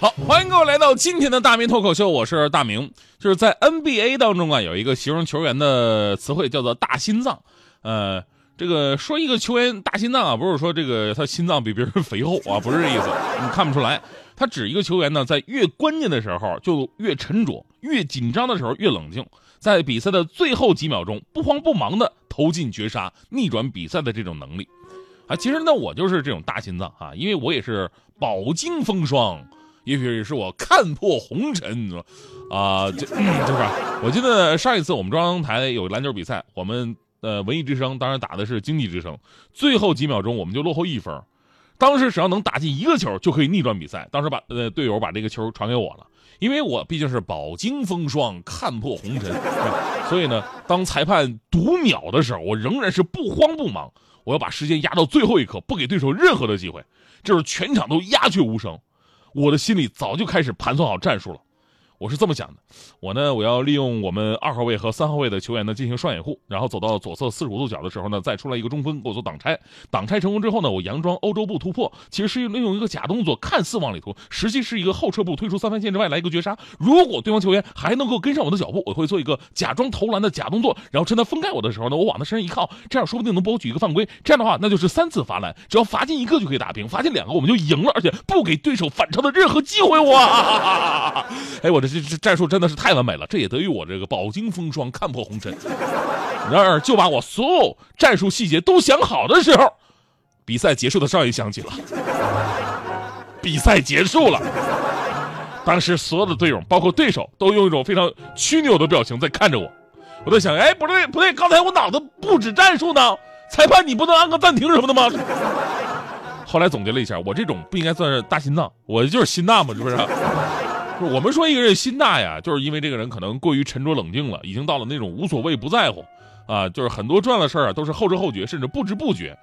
好，欢迎各位来到今天的大明脱口秀，我是大明。就是在 NBA 当中啊，有一个形容球员的词汇叫做“大心脏”。呃，这个说一个球员大心脏啊，不是说这个他心脏比别人肥厚啊，不是这意思，你看不出来。他指一个球员呢，在越关键的时候就越沉着，越紧张的时候越冷静，在比赛的最后几秒钟不慌不忙的投进绝杀，逆转比赛的这种能力。啊，其实呢，我就是这种大心脏啊，因为我也是饱经风霜。也许是我看破红尘，啊，这对吧？我记得上一次我们中央台有篮球比赛，我们呃文艺之声当然打的是经济之声，最后几秒钟我们就落后一分，当时只要能打进一个球就可以逆转比赛。当时把呃队友把这个球传给我了，因为我毕竟是饱经风霜，看破红尘，所以呢，当裁判读秒的时候，我仍然是不慌不忙，我要把时间压到最后一刻，不给对手任何的机会，就是全场都鸦雀无声。我的心里早就开始盘算好战术了，我是这么想的，我呢，我要利用我们二号位和三号位的球员呢进行双掩护，然后走到左侧四十五度角的时候呢，再出来一个中锋给我做挡拆，挡拆成功之后呢，我佯装欧洲步突破，其实是利用一个假动作，看似往里突，实际是一个后撤步退出三分线之外来一个绝杀。如果对方球员还能够跟上我的脚步，我会做一个假装投篮的假动作，然后趁他分开我的时候呢，我往他身上一靠，这样说不定能博取一个犯规。这样的话，那就是三次罚篮，只要罚进一个就可以打平，罚进两个我们就赢了，而且不给对手反超的任何机会。哇！哎，我这这这战术真的是太完美了，这也得益于我这个饱经风霜，看破红尘。然而，就把我所有战术细节都想好的时候，比赛结束的哨音响起了。比赛结束了，当时所有的队友，包括对手，都用一种非常屈扭的表情在看着我。我在想，哎，不对，不对，刚才我脑子布置战术呢，裁判你不能按个暂停什么的吗？后来总结了一下，我这种不应该算是大心脏，我就是心大嘛，是不是？我们说一个人心大呀，就是因为这个人可能过于沉着冷静了，已经到了那种无所谓不在乎，啊，就是很多重要的事儿啊都是后知后觉，甚至不知不觉。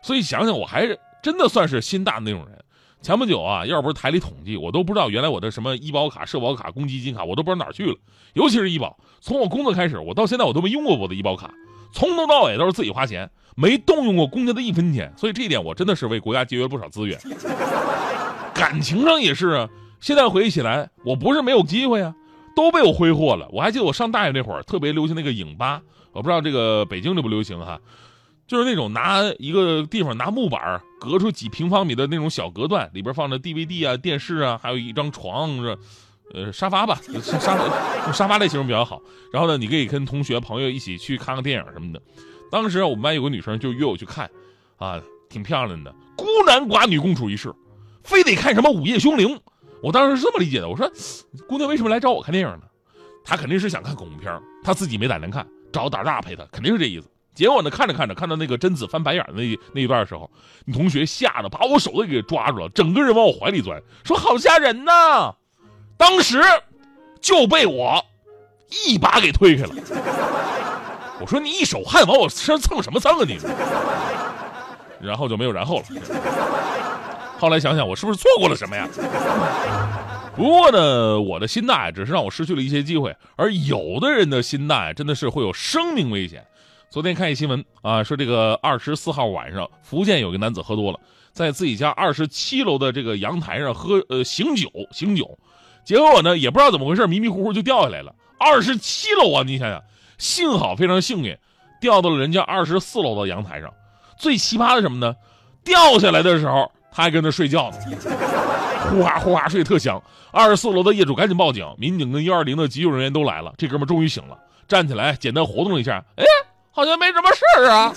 所以想想，我还是真的算是心大的那种人。前不久啊，要不是台里统计，我都不知道原来我的什么医保卡、社保卡、公积金卡，我都不知道哪儿去了。尤其是医保，从我工作开始，我到现在我都没用过我的医保卡，从头到尾都是自己花钱，没动用过公家的一分钱。所以这一点，我真的是为国家节约不少资源。感情上也是啊，现在回忆起来，我不是没有机会啊，都被我挥霍了。我还记得我上大学那会儿，特别流行那个影吧，我不知道这个北京流不流行哈。就是那种拿一个地方拿木板隔出几平方米的那种小隔断，里边放着 DVD 啊、电视啊，还有一张床，是呃沙发吧，沙沙沙发类形容比较好。然后呢，你可以跟同学朋友一起去看个电影什么的。当时我们班有个女生就约我去看，啊，挺漂亮的，孤男寡女共处一室，非得看什么《午夜凶铃》。我当时是这么理解的，我说姑娘为什么来找我看电影呢？她肯定是想看恐怖片，她自己没胆量看，找胆大陪她，肯定是这意思。结果呢，看着看着，看到那个贞子翻白眼的那那一段的时候，你同学吓得把我手都给抓住了，整个人往我怀里钻，说好吓人呐！当时就被我一把给推开了。我说你一手汗往我身上蹭什么蹭啊你？然后就没有然后了。后来想想，我是不是错过了什么呀？不过呢，我的心大只是让我失去了一些机会，而有的人的心大真的是会有生命危险。昨天看一新闻啊，说这个二十四号晚上，福建有个男子喝多了，在自己家二十七楼的这个阳台上喝呃醒酒醒酒，结果呢也不知道怎么回事，迷迷糊糊就掉下来了。二十七楼啊，你想想，幸好非常幸运，掉到了人家二十四楼的阳台上。最奇葩的什么呢？掉下来的时候他还跟那睡觉呢，呼哈呼哈睡特香。二十四楼的业主赶紧报警，民警跟幺二零的急救人员都来了。这哥们终于醒了，站起来简单活动了一下，哎。好像没什么事儿啊，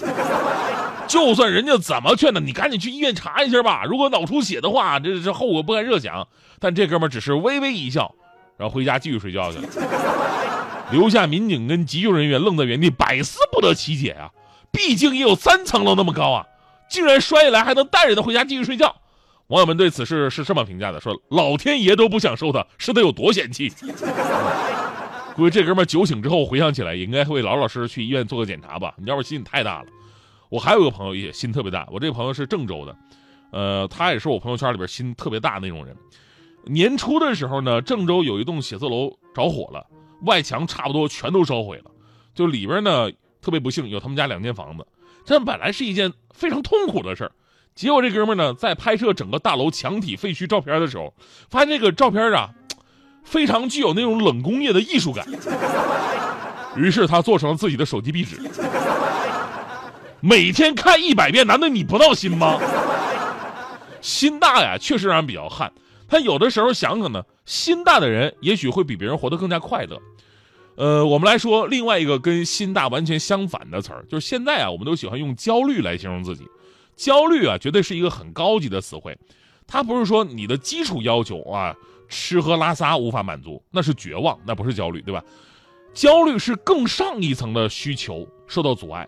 就算人家怎么劝他，你赶紧去医院查一下吧。如果脑出血的话，这这后果不堪设想。但这哥们只是微微一笑，然后回家继续睡觉去了，留下民警跟急救人员愣在原地，百思不得其解啊！毕竟也有三层楼那么高啊，竟然摔下来还能带着他回家继续睡觉。网友们对此事是这么评价的：说老天爷都不想收他，是得有多嫌弃？估计这哥们酒醒之后回想起来，也应该会老老实实去医院做个检查吧。你要不心太大了。我还有个朋友也心特别大，我这个朋友是郑州的，呃，他也是我朋友圈里边心特别大那种人。年初的时候呢，郑州有一栋写字楼着火了，外墙差不多全都烧毁了，就里边呢特别不幸有他们家两间房子。这本来是一件非常痛苦的事儿，结果这哥们呢在拍摄整个大楼墙体废墟照片的时候，发现这个照片啊。非常具有那种冷工业的艺术感，于是他做成了自己的手机壁纸。每天看一百遍，难道你不闹心吗？心大呀，确实让人比较汗。他有的时候想想呢，心大的人也许会比别人活得更加快乐。呃，我们来说另外一个跟心大完全相反的词儿，就是现在啊，我们都喜欢用焦虑来形容自己。焦虑啊，绝对是一个很高级的词汇，它不是说你的基础要求啊。吃喝拉撒无法满足，那是绝望，那不是焦虑，对吧？焦虑是更上一层的需求受到阻碍，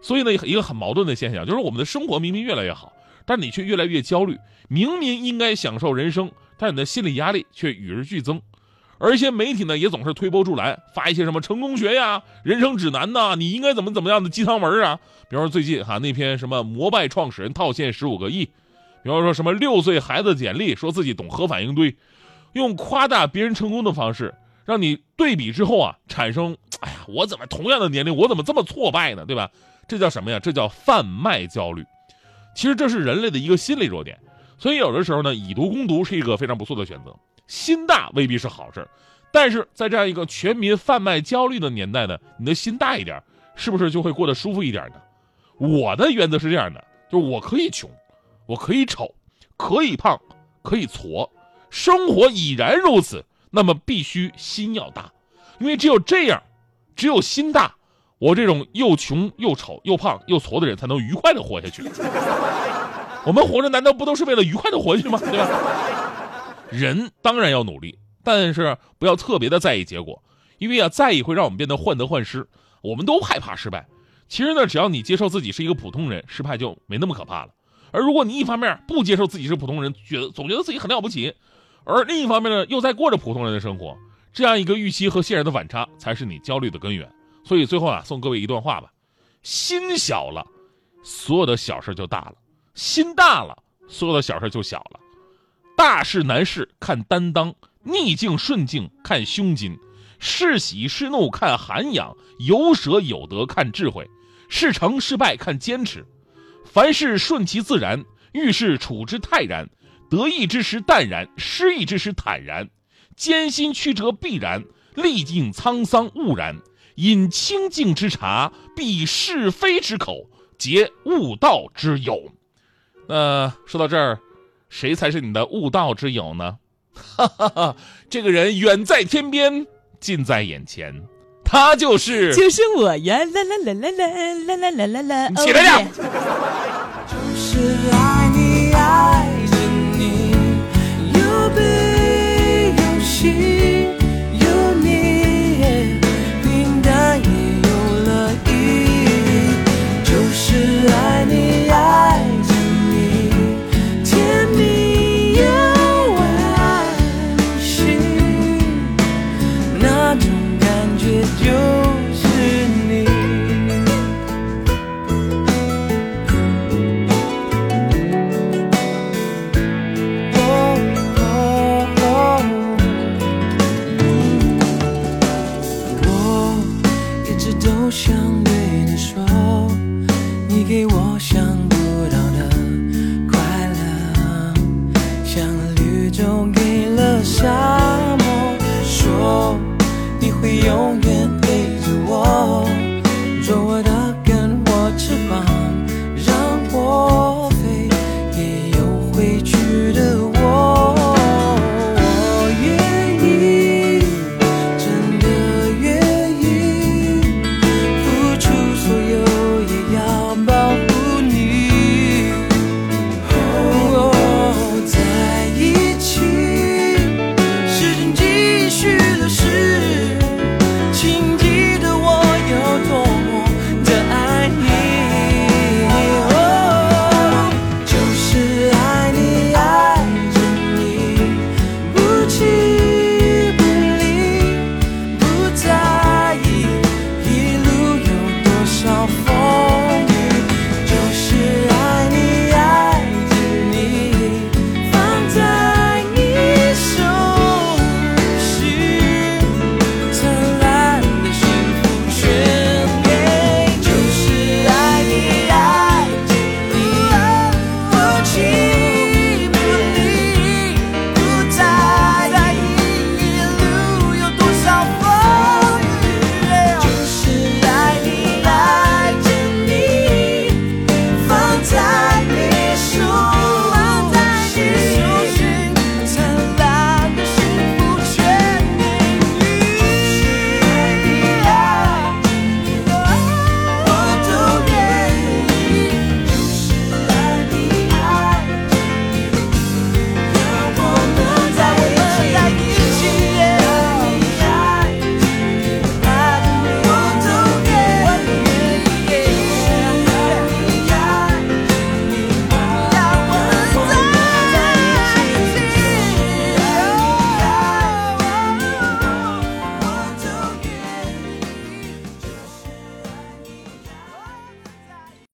所以呢，一个很矛盾的现象就是我们的生活明明越来越好，但你却越来越焦虑。明明应该享受人生，但你的心理压力却与日俱增。而一些媒体呢，也总是推波助澜，发一些什么成功学呀、人生指南呐，你应该怎么怎么样的鸡汤文啊。比方说最近哈那篇什么摩拜创始人套现十五个亿，比方说什么六岁孩子简历说自己懂核反应堆。用夸大别人成功的方式，让你对比之后啊，产生，哎呀，我怎么同样的年龄，我怎么这么挫败呢？对吧？这叫什么呀？这叫贩卖焦虑。其实这是人类的一个心理弱点，所以有的时候呢，以毒攻毒是一个非常不错的选择。心大未必是好事，但是在这样一个全民贩卖焦虑的年代呢，你的心大一点，是不是就会过得舒服一点呢？我的原则是这样的，就是我可以穷，我可以丑，可以胖，可以矬。生活已然如此，那么必须心要大，因为只有这样，只有心大，我这种又穷又丑又胖又矬的人才能愉快的活下去。我们活着难道不都是为了愉快的活下去吗？对吧？人当然要努力，但是不要特别的在意结果，因为啊，在意会让我们变得患得患失。我们都害怕失败，其实呢，只要你接受自己是一个普通人，失败就没那么可怕了。而如果你一方面不接受自己是普通人，觉得总觉得自己很了不起。而另一方面呢，又在过着普通人的生活，这样一个预期和现实的反差，才是你焦虑的根源。所以最后啊，送各位一段话吧：心小了，所有的小事就大了；心大了，所有的小事就小了。大事难事看担当，逆境顺境看胸襟，是喜是怒看涵养，有舍有得看智慧，是成是败看坚持。凡事顺其自然，遇事处之泰然。得意之时淡然，失意之时坦然，艰辛曲折必然，历尽沧桑悟然。饮清静之茶，避是非之口，结悟道之友。那说到这儿，谁才是你的悟道之友呢？哈哈哈，这个人远在天边，近在眼前，他就是就是我呀！啦啦啦啦啦啦啦啦啦！起来呀！就是爱你爱。